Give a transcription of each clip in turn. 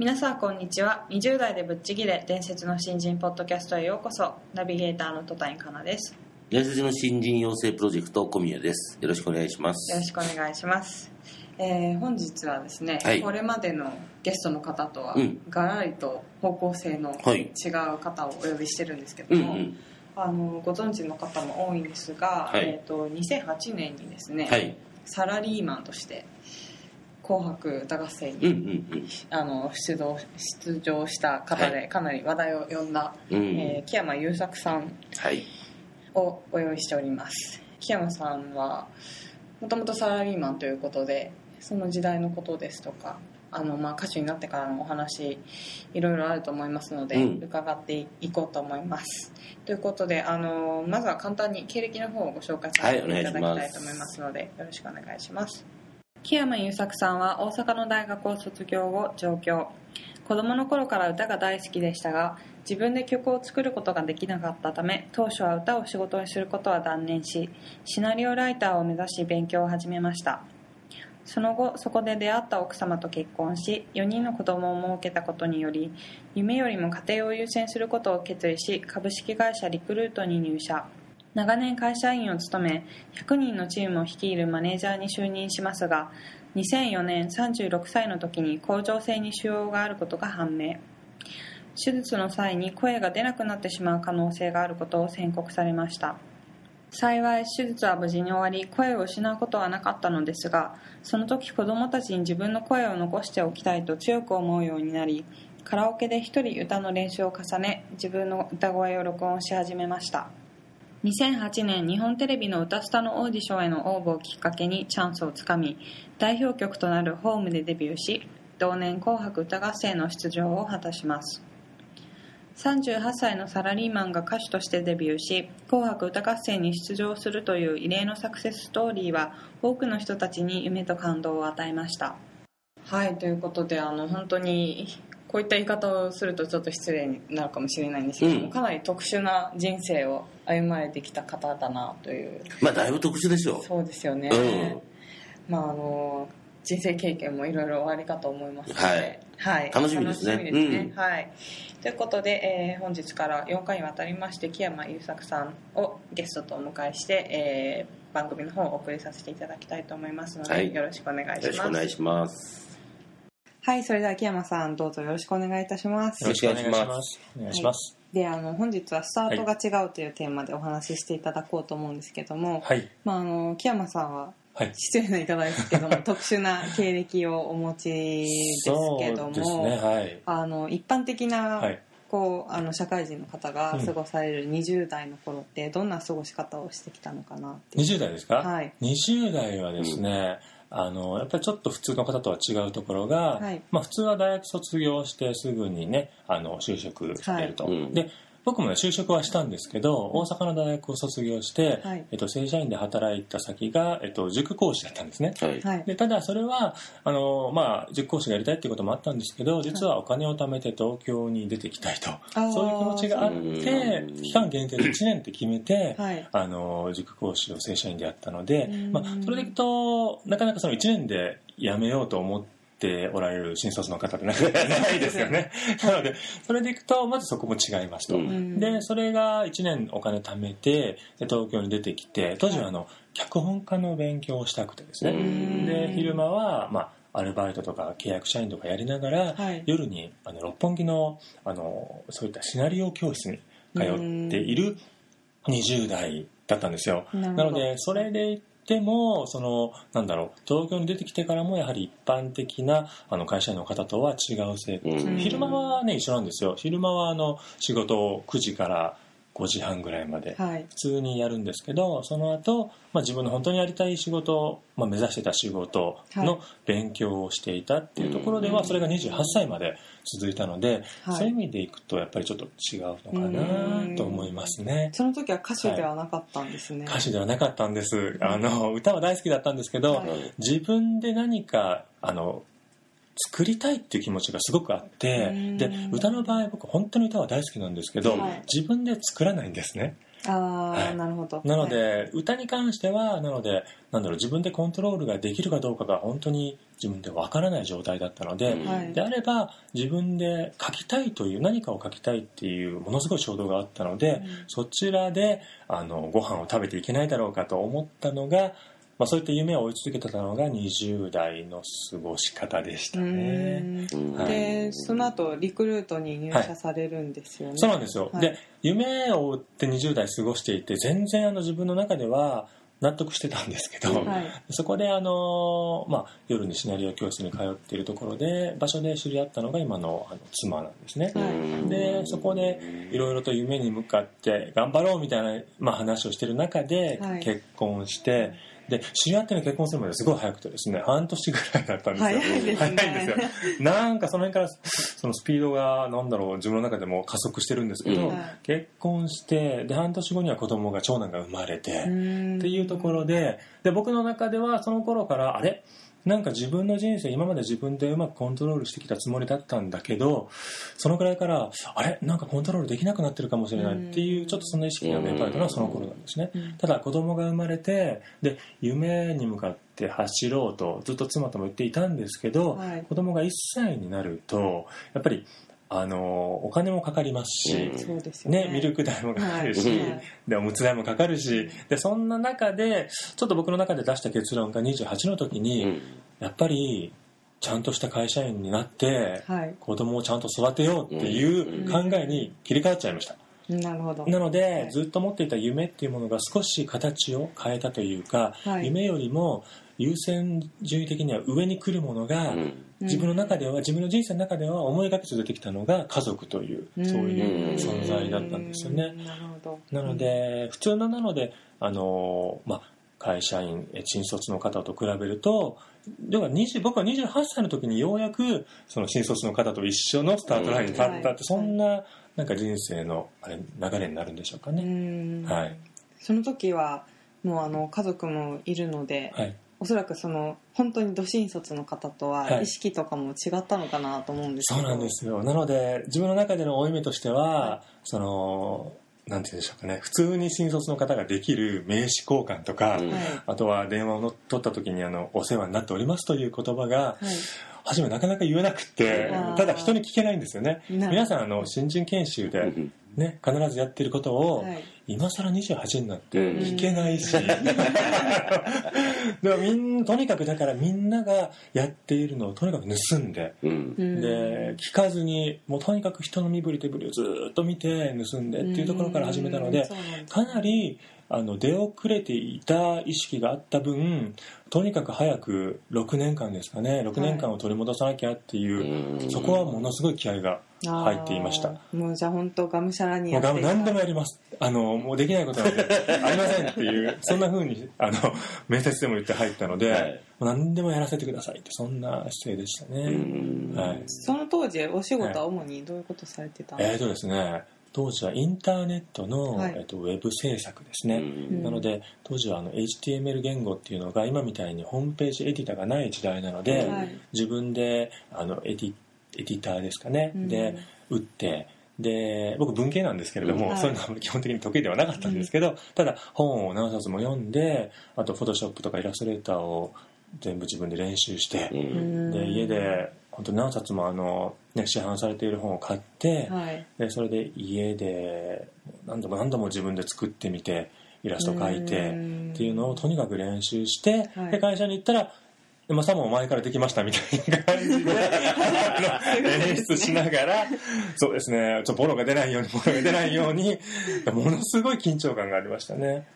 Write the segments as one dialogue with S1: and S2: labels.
S1: 皆さんこんにちは。20代でぶっちぎれ伝説の新人ポッドキャストへようこそ。ナビゲーターの戸谷香奈です。
S2: 伝説の新人養成プロジェクト小宮です。よろしくお願いします。
S1: よろしくお願いします、えー本日はですね、
S2: はい。
S1: これまでのゲストの方とは
S2: うん。
S1: ガラリと方向性の
S2: はい。
S1: 違う方をお呼びしてるんですけども、
S2: うんうん。
S1: あのご存知の方も多いんですが、
S2: はい。
S1: えー、と2008年にですね、
S2: はい。
S1: サラリーマンとして「紅白歌合戦に」
S2: ん
S1: あの出場出場した方
S2: は
S1: でかなり話題を呼んだ、
S2: うん。うん
S1: えー木山優作さん
S2: はい。
S1: をご用意しております。木山さんはもともとサラリーマンということでその時代のことですとかあの、まあ、歌手になってからのお話いろいろあると思いますので、
S2: うん。
S1: 伺っていこうと思います。ということであのまずは簡単に経歴の方をご紹介させていただきたいと思いますので、よろしくお願いします木山優作さんは大阪の大学を卒業後上京。子供の頃から歌が大好きでしたが自分で曲を作ることができなかったため当初は歌を仕事にすることは断念しシナリオライターを目指し勉強を始めました。その後そこで出会った奥様と結婚し4人の子供を設けたことにより夢よりも家庭を優先することを決意し株式会社リクルートに入社。長年会社員を務め100人のチームを率いるマネージャーに就任しますが2004年36歳の時に甲状腺に腫瘍があることが判明。手術の際に声が出なくなってしまう可能性があることを宣告されました。幸い手術は無事に終わり声を失うことはなかったのですがその時子供たちに自分の声を残しておきたいと強く思うようになりカラオケで一人歌の練習を重ね自分の歌声を録音し始めました。2008年日本テレビの歌スタのオーディションへの応募をきっかけにチャンスをつかみ代表曲となる「ホームでデビューし同年「紅白歌合戦」の出場を果たします。38歳のサラリーマンが歌手としてデビューし「紅白歌合戦」に出場するという異例のサクセスストーリーは多くの人たちに夢と感動を与えました。はいということであの本当にこういった言い方をするとちょっと失礼になるかもしれないんですけども、
S2: うん。
S1: かなり特殊な人生を歩まれてきた方だなという。
S2: まあだいぶ特殊でしょ
S1: そうですよね、
S2: うん。
S1: まああの人生経験もいろいろおありかと思いますので、
S2: はい。
S1: はい。
S2: 楽しみですね。
S1: すね。
S2: うん。
S1: はい、ということで、えー本日から4回にわたりまして木山優作さんをゲストとお迎えして、えー番組の方をお送りさせていただきたいと思いますので、
S2: はい。
S1: よろしくお願いし
S2: よろ
S1: ます
S2: しくお願いします。
S1: はい。それでは木山さんどうぞよろしくお願いいたします。
S2: よろしくお願いします。
S3: お願いします。
S1: であの本日はスタートが違うというテーマでお話ししていただこうと思うんですけども、
S3: はい。
S1: まあ、あの木山さんは
S3: はい。
S1: 失礼な言い方ですけども特殊な経歴をお持ちですけども、
S3: ね。はい。
S1: あの一般的な、
S3: はい。
S1: こうあの社会人の方が
S3: うん
S1: 過ごされる20代の頃ってどんな過ごし方をしてきたのかなっていう
S3: 20代ですか？
S1: はい。
S3: 20代はですね、あの、やっぱりちょっと普通の方とは違うところが、
S1: はい
S3: まあ普通は大学卒業してすぐにね、あの、就職していると。
S2: はいうん
S3: で、僕もね、就職はしたんですけど、大阪の大学を卒業して、
S1: はい。
S3: えっと、正社員で働いた先が、えっと、塾講師だったんですね。
S2: はい。
S1: はい。
S3: でただそれはあの、まあ、塾講師がやりたいっていうこともあったんですけど実はお金を貯めて東京に出てきたいと、
S1: ー
S3: そういう気持ちがあっ
S2: う
S3: て
S2: ん
S3: 期間限定で1年って決めて、
S1: はい。
S3: あの塾講師を正社員でやったので
S1: うん、
S3: まあ、それでいくとなかなかその1年で辞めようと思っておられる新卒の方ってなかなかいですよね。なのでそれでいくとまずそこも違いますと。
S2: うん。
S3: でそれが1年お金貯めてで東京に出てきて当時はあの、脚本家の勉強をしたくてですね、
S2: うん。
S3: で昼間は、まあ、アルバイトとか契約社員とかやりながら、
S1: はい。
S3: 夜にあの六本木のあのそういったシナリオ教室に通っている20代だったんですよ。なのでそれで言ってもそのなんだろう東京に出てきてからもやはり一般的なあの会社員の方とは違う生活、
S2: うん。
S3: 昼間はね一緒なんですよ。昼間はあの仕事を9時から5時半ぐらいまで。普通にやるんですけど、はい、その後、まあ自分の本当にやりたい仕事、まあ、目指してた仕事の勉強をしていたっていうところではそれが28歳まで続いたので、はい、そういう意味でいくとやっぱりちょっと違うのかなと思いますね。
S1: その時は歌手ではなかったんですね、
S3: 歌手ではなかったんです。あの歌は大好きだったんですけど、自分で何かあの作りたいっていう気持ちがすごくあってで歌の場合僕本当に歌は大好きなんですけど、はい、自分で作らないんですね。
S1: あはい、なるほど。
S3: なので、はい、歌に関してはなのでなんだろう自分でコントロールができるかどうかが本当に自分でわからない状態だったので、はい、であれば自分で書きたいという何かを書きたいっていうものすごい衝動があったので、うん、そちらであのご飯を食べていけないだろうかと思ったのがまあ、そういった夢を追い続けてたのが20代の過ごし方でしたね。
S1: はい、でその後リクルートに入社されるんですよね。はい、
S3: そうなんですよ、はい、で夢を追って20代過ごしていて全然あの自分の中では納得してたんですけど、はい、そこであの、まあ、夜にシナリオ教室に通っているところで場所で知り合ったのが今のあの妻なんですね、はい、でそこでいろいろと夢に向かって頑張ろうみたいな、まあ、話をしてる中で結婚して、で知り合っての結婚するまですごい早くてですね半年ぐらいだったんですよ。早
S1: いです、ね、早いんですよ。
S3: なんかその辺からそのスピードがなんだろう自分の中でも加速してるんですけど、うん、結婚してで半年後には子供が長男が生まれてっていうところでで僕の中ではその頃からあれ？なんか自分の人生今まで自分でうまくコントロールしてきたつもりだったんだけどそのくらいからあれ？なんかコントロールできなくなってるかもしれないっていうちょっとそんな意識が芽生えたのはその頃なんですね。ただ子供が生まれてで夢に向かって走ろうとずっと妻とも言っていたんですけど、はい、子供が1歳になるとやっぱりあのお金もかかりますし、
S1: うん。ね、
S3: ね、ミルク代もかかるし、はい、でおむつ代もかかるしでそんな中でちょっと僕の中で出した結論が28の時に、うん、やっぱりちゃんとした会社員になって、はい、子供をちゃんと育てようっていう考えに切り替わっちゃいました。
S1: なるほど。
S3: なので、はい、ずっと持っていた夢っていうものが少し形を変えたというか、はい、夢よりも優先順位的には上に来るものが、自分の中では自分の人生の中では思い描き続けてきたのが家族というそういう存在だったんですよね。なので普通のなのであの、まあ、会社員新卒の方と比べると要は20僕は28歳の時にようやくその新卒の方と一緒のスタートラインに立ったって、そんななんか人生のあれ流れになるんでしょうかね。はい、
S1: その時はもうあの家族もいるので、はい、おそらくその本当にど新卒の方とは意識とかも違ったのかなと思うんですけ
S3: ど、はい、そうなんですよ。なので自分の中での負い目としては、はい、そのなんて言うんでしょうかね。普通に新卒の方ができる名刺交換とか、あとは電話を取った時にあの「お世話になっております」という言葉が、初めなかなか言えなくてただ人に聞けないんですよね。皆さんあの新人研修でね、必ずやってることを、はい、今更28になって聞けないし、でもみんとにかくだからみんながやっているのをとにかく盗んで、うん、で聞かずにもうとにかく人の身振り手振りをずっと見て盗んでっていうところから始めたのでかなりあの出遅れていた意識があった分とにかく早く6年間ですかね6年間を取り戻さなきゃっていう、はい、そこはものすごい気合が入っていました。
S1: もうじゃあ本当がむしゃらにや
S3: って何でもやります。あのもうできないことなんて ありませんっていうそんなふうにあの面接でも言って入ったので、はい、何でもやらせてくださいってそんな姿勢でしたね、はい、
S1: その当時お仕事は主にどういうことされてたんですか、
S3: えーとですね当時はインターネットの、はい、えっと、ウェブ制作ですね、うん、なので当時はあの HTML 言語っていうのが今みたいにホームページエディターがない時代なので、はい、自分であのエディエディターですかね、うん、で打ってで僕文系なんですけれども、はい、そういうのは基本的に得意ではなかったんですけど、うん、ただ本を何冊も読んであとフォトショップとかイラストレーターを全部自分で練習して、で家で本当何冊もあの、ね、市販されている本を買って、はい、でそれで家で何度も何度も自分で作ってみてイラスト描いてっていうのをとにかく練習して、はい、で会社に行ったらでまあ、さも前からできましたみたいな感じで 演出しながらそうですねちょボロが出ないようにボロが出ないようにものすごい緊張感がありましたね。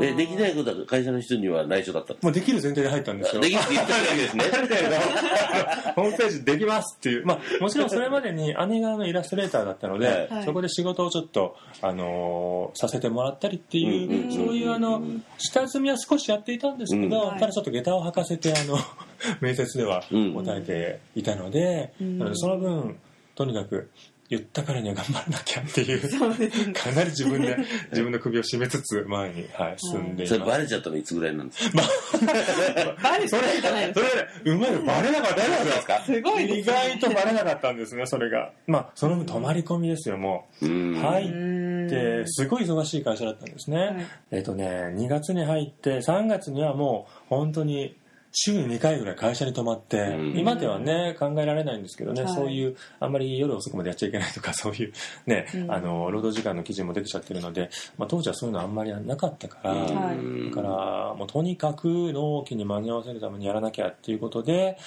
S2: えできないことは会社の人には内緒だった
S3: もうできる前提で入ったんですよ。
S2: できるって言ったわけですね。
S3: ホームページできますっていう。まあもちろんそれまでに姉がのイラストレーターだったので、はい、そこで仕事をちょっと、あのー、させてもらったりっていう、うん、そういうあの下積みは少しやっていたんですけど、うん、ただちょっと下駄を履かせてあの 面接では答えていたので、うん、なのでその分とにかく言ったからには頑張らなきゃっていう、かなり自分で 自分の首を絞めつつ前に、はい、進んでいます。
S2: それバレちゃったのいつぐらいなんですか、ま
S1: あ、バレそれじゃないです
S3: か。それ、うまいバレなかったんですか。
S1: すごい
S3: 意外とバレなかったんですね、それが。まあ、その分泊まり込みですよ、もう。入って、すごい忙しい会社だったんですね。はい、えっとね、2月に入って、3月にはもう、本当に、週に2回ぐらい会社に泊まって、うん、今ではね考えられないんですけどね、はい、そういうあんまり夜遅くまでやっちゃいけないとか そういうね、うん、あの労働時間の基準もできちゃってるので、まあ、当時はそういうのあんまりなかったから、だからもうとにかく納期に間に合わせるためにやらなきゃっていうことで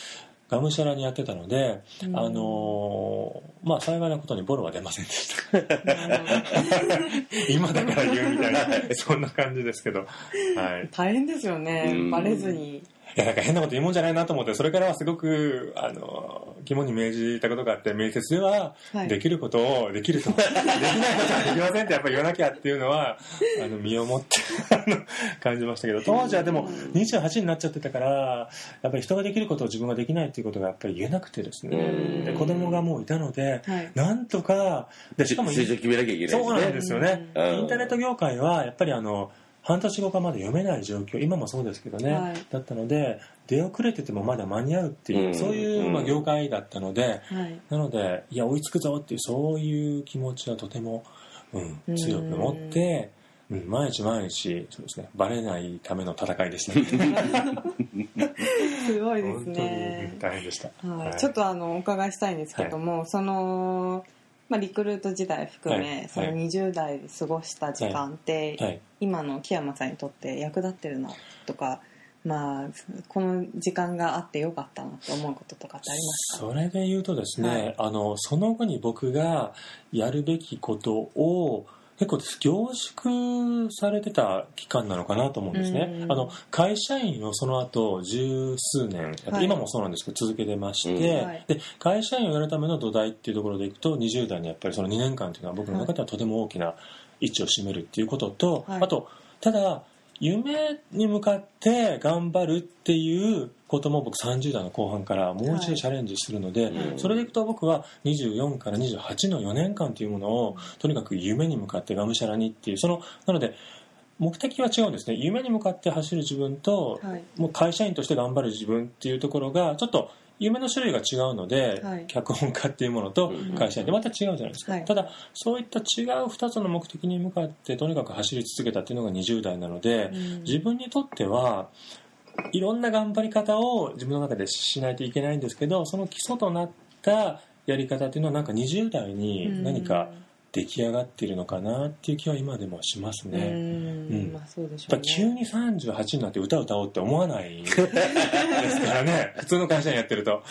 S3: がむしゃらにやってたので、うん、あのー、まあ幸いなことにボロは出ませんでした。今だから言うみたいなそんな感じですけど、はい、
S1: 大変ですよね。バレずに
S3: いや、なんか変なこと言うもんじゃないなと思って、それからはすごく、あの、肝に銘じたことがあって、面接では、できることをできると、はい、できないことはできませんってやっぱり言わなきゃっていうのは、あの、身をもって感じましたけど、当時はでも28になっちゃってたから、やっぱり人ができることを自分ができないっていうことがやっぱり言えなくてですね、で子供がもういたので、はい、なんとか、
S2: でしかも、決めなきゃいけない、ね、
S3: そうなんですよね。インターネット業界は、やっぱりあの、半年後かまだ読めない状況今もそうですけどね、はい、だったので出遅れててもまだ間に合うっていう、うん、そういう、まあ、業界だったので、はい、なのでいや追いつくぞっていうそういう気持ちはとても、うん、強く持って、うん、毎日毎日そうですねバレないための戦いでした、
S1: すごいですね。
S3: 大変でした、
S1: はい、ちょっとあのお伺いしたいんですけども、そのまあ、リクルート時代含め、はい、その20代で過ごした時間って、はい、今の木山さんにとって役立ってるなとか、まあ、この時間があってよかったなって思うこととかってあります
S3: か？それで言うとですね、あのその後に僕がやるべきことを結構凝縮されてた期間なのかなと思うんですね。あの会社員をその後十数年、はい、今もそうなんですけど続けてまして、で会社員をやるための土台っていうところでいくと20代にやっぱりその2年間っていうのは僕の中ではとても大きな位置を占めるっていうことと、はい、あとただ夢に向かって頑張るっていうことも僕30代の後半からもう一度チャレンジするので、はい、それでいくと僕は24から28の4年間というものをとにかく夢に向かってがむしゃらにっていうそのなので目的は違うんですね。夢に向かって走る自分と、はい、もう会社員として頑張る自分っていうところがちょっと夢の種類が違うので、はい、脚本家っていうものと会社員でまた違うじゃないですか、はい、ただそういった違う2つの目的に向かってとにかく走り続けたっていうのが20代なので、うん、自分にとってはいろんな頑張り方を自分の中でしないといけないんですけどその基礎となったやり方っていうのはなんか20代に何か、うん出来上がっているのかなっていう気は今でもしますね。うん、まあそうでしょう、ね、急に38になって歌歌おうって思わないですからね。普通の会社にやってると。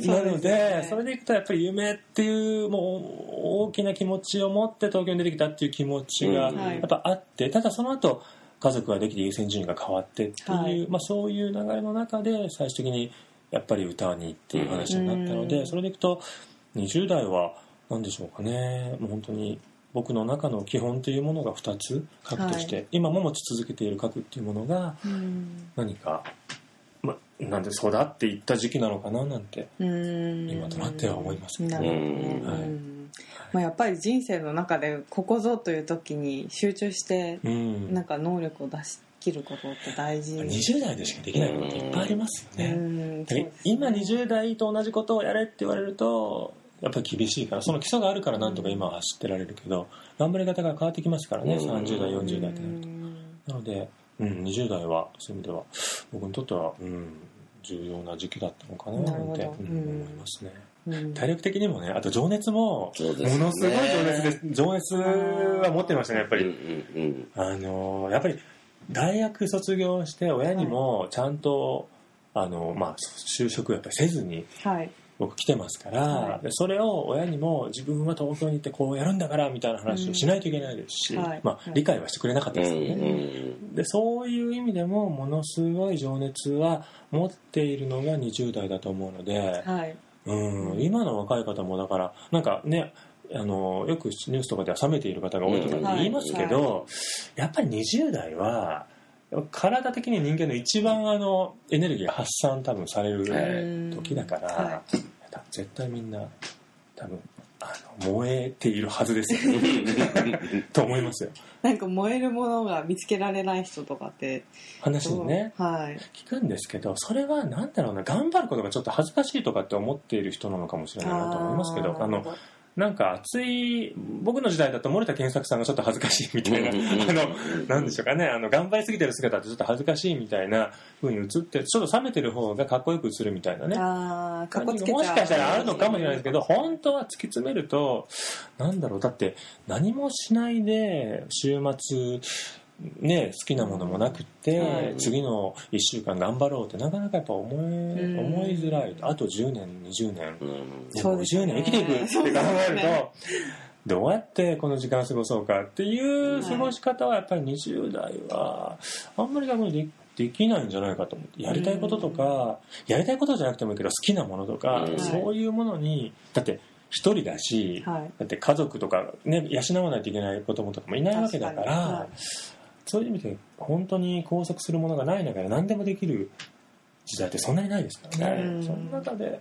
S3: なのでそれでいくとやっぱり夢っていうもう大きな気持ちを持って東京に出てきたっていう気持ちがやっぱあって、ただその後家族ができて優先順位が変わってっていう、はい、まあ、そういう流れの中で最終的にやっぱり歌にっていう話になったので、それでいくと20代は何でしょうかね。もう本当に僕の中の基本というものが2つ核として、はい、今も持ち続けている核っていうものが何か、ま、なんで育っていった時期なのかななんて今となっては思います。ね。ね。
S1: はい。まあ、やっぱり人生の中でここぞという時に集中してなんか能力を出し切ることって大事。
S3: 20代でしかできないことっていっぱいありますよね。ね今20代と同じことをやれって言われるとやっぱり厳しいからその基礎があるからなんとか今は走ってられるけど頑張り方が変わってきますからね。30代40代ってなると。なので、うん、20代はそういう意味では僕にとっては、うん、重要な時期だったのかななんて、うん、思いますね。体力的にもねあと情熱もものすごい情熱です。情熱は持ってましたねやっぱり、あのやっぱり大学卒業して親にもちゃんとあの、まあ、就職やっぱりせずに
S1: はい
S3: 僕来てますから、
S1: はい。
S3: でそれを親にも自分は東京に行ってこうやるんだからみたいな話をしないといけないですし、
S1: うん。はい。
S3: まあ、理解はしてくれなかった
S2: うん
S3: ですよね。
S2: うん
S3: でそういう意味でもものすごい情熱は持っているのが20代だと思うので、
S1: はい。
S3: うん、今の若い方もだからなんかねあのよくニュースとかでは冷めている方が多いとかって言いますけど、やっぱり20代は体的に人間の一番あのエネルギーが発散多分される時だから、
S1: は
S3: 多分絶対みんな多分あの燃えているはずですよ。と思いますよ。
S1: なんか燃えるものが見つけられない人とかって
S3: 話にね
S1: はい。
S3: 聞くんですけどそれは何だろうな頑張ることがちょっと恥ずかしいとかって思っている人なのかもしれないなと思いますけどあのなんか熱い僕の時代だと森田健作さんがちょっと恥ずかしいみたいなあのなんでしょうかね。あの頑張りすぎてる姿ってちょっと恥ずかしいみたいな風に映ってちょっと冷めてる方がかっこよく映るみたいなね。
S1: ああかっこ
S3: 感
S1: つけちゃう。
S3: じがもしかしたらあるのかもしれないですけど本当は突き詰めるとなんだろう。だって何もしないで週末ね好きなものもなくって、
S1: はい。
S3: 次の1週間頑張ろうってなかなかやっぱ思い
S1: うん。
S3: 思いづらい。あと10年20年。
S2: うん。
S3: で
S1: そうです
S3: 50
S1: ね
S3: 年生きていくって考えると、どうやってこの時間を過ごそうかっていう過ごし方はやっぱり20代はあんまり逆にでできないんじゃないかと思ってやりたいこととか、やりたいことじゃなくてもいいけど好きなものとか、
S2: うん。
S3: そういうものにだって一人だし、
S1: はい。
S3: だって家族とか、ね、養わないといけない子供とかもいないわけだからそういう意味で本当に拘束するものがない中で何でもできる時代ってそんなにないですからね、
S1: うん。
S3: その中で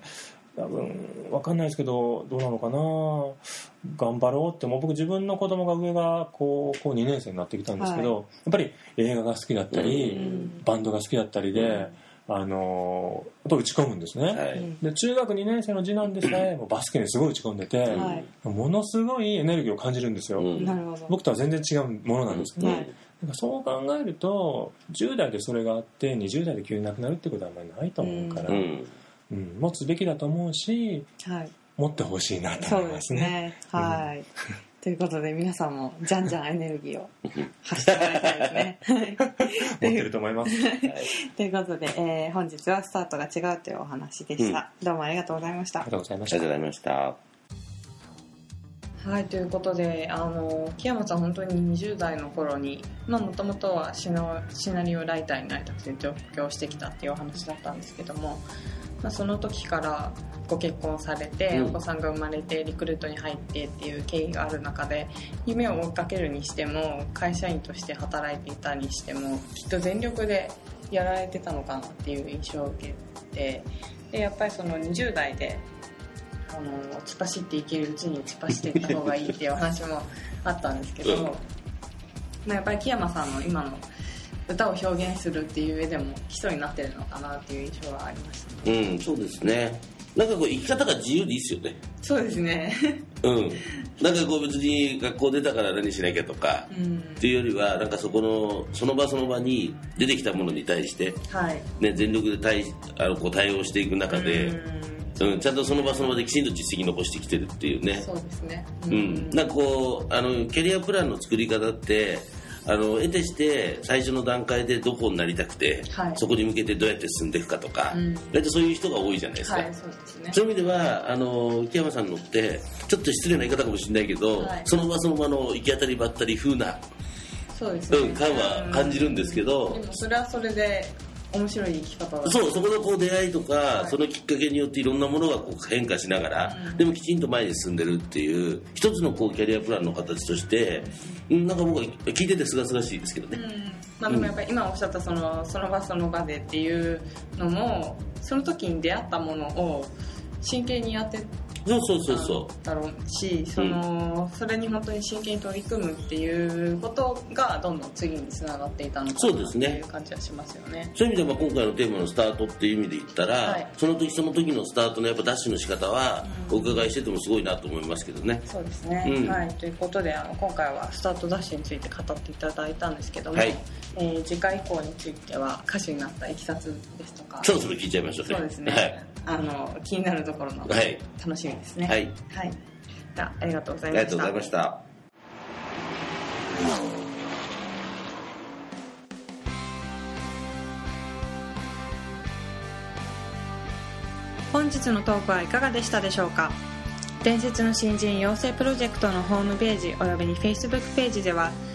S3: 多分分かんないですけどどうなのかな。頑張ろうってもう僕自分の子供が上が高校2年生になってきたんですけど、
S1: は
S3: やっぱり映画が好きだったり、
S1: うん。
S3: バンドが好きだったりで、あのやっぱ打ち込むんですね、
S2: はい。
S3: で中学2年生の次男でさえもうバスケにすごい打ち込んでて、
S1: はい。
S3: ものすごいエネルギーを感じるんですよ、
S2: うん。
S3: 僕とは全然違うものなんですけど、
S1: はい
S3: なんかそう考えると10代でそれがあって20代で急になくなるってことはあんまりないと思うから、うん。
S2: うん
S3: 持つべきだと思うし
S1: はい。
S3: 持ってほしいなと
S1: そうで
S3: 思いますすね。
S1: ねはい。ということで皆さんもじゃんじゃんエネルギーを発してもらいたいですね。は い
S3: 持ってると思います。
S1: ということで、えー本日はスタートが違うというお話でした、どうもありがとうございました。
S3: ありがとうございました。
S2: ありがとう。ございました。
S1: はいということであの木山さん本当に20代の頃にもともとはシナシナリオライターになりたくて上京してきたっていうお話だったんですけども、まあ、その時からご結婚されて、
S2: うん。
S1: お子さんが生まれてリクルートに入ってっていう経緯がある中で夢を追いかけるにしても会社員として働いていたにしてもきっと全力でやられてたのかなっていう印象を受けてでやっぱりその20代であの突っ走っていけるうちに突っ走っていった方がいいっていうお話もあったんですけど、
S2: うん
S1: まあ、やっぱり木山さんの今の歌を表現するっていう上でも基礎になってるのかなっていう印象はありましたね
S2: うん、そうですね。なんかこう生き方が自由でいいですよね。
S1: そうですね
S2: うん。なんかこう別に学校出たから何しなきゃとか、
S1: うん
S2: っていうよりは、なんかそこの、その場その場に出てきたものに対して、
S1: はい
S2: ね、全力で対あのこう対応していく中で、
S1: うん
S2: うん、ちゃんとその場その場できちんと実績残してきてるっていうね。
S1: そうですね。
S2: うん、なんかこうあのキャリアプランの作り方ってあの得てして最初の段階でどこになりたくて、
S1: はい。
S2: そこに向けてどうやって進んでいくかとか、
S1: うん。
S2: 大体そういう人が多いじゃないですか、
S1: はいそうですね。
S2: そういう意味ではあの木山さんのってちょっと失礼な言い方かもしれないけど、
S1: はい。
S2: その場その場の行き当たりばったり風な、
S1: そうですね。
S2: うん、感は感じるんですけど、
S1: でもそれはそれで面白い生き方だ
S2: そうそこのこう出会いとか、
S1: い。
S2: そのきっかけによっていろんなものがこう変化しながら、
S1: うん。
S2: でもきちんと前に進んでるっていう一つのこうキャリアプランの形として、うんなんか僕は聞いててすがすがしいですけどね、
S1: うん。まあ、でもやっぱり今おっしゃったそのその場その場でっていうのもその時に出会ったものを真剣にやって
S2: そうそうそうそ
S1: だろうしその、それに本当に真剣に取り組むっていうことがどんどん次につながっていたのかなって
S2: そうですね
S1: いう感じはしますよね。
S2: うそういう意味では今回のテーマのスタートっていう意味で言ったら、
S1: はい。
S2: その時その時のスタートのやっぱダッシュの仕方はお伺いしててもすごいなと思いますけどね、
S1: そうですね、
S2: うん。
S1: はい。ということであの今回はスタートダッシュについて語っていただいたんですけども、
S2: はい
S1: えー次回以降については歌手になったいきさつですとか。
S2: そろそろ聞いちゃいましょうね。
S1: そうですね、
S2: はい。
S1: あの気になるところの
S2: はい。
S1: 楽しみですね。
S2: はい。
S1: はい、じゃあありがとうござ
S2: あ
S1: いました。
S2: りがとうございました。
S4: 日のトークはいかがでしたでしょうか？伝説の新人養成プロジェクトのホームページおよびに Facebook ページでは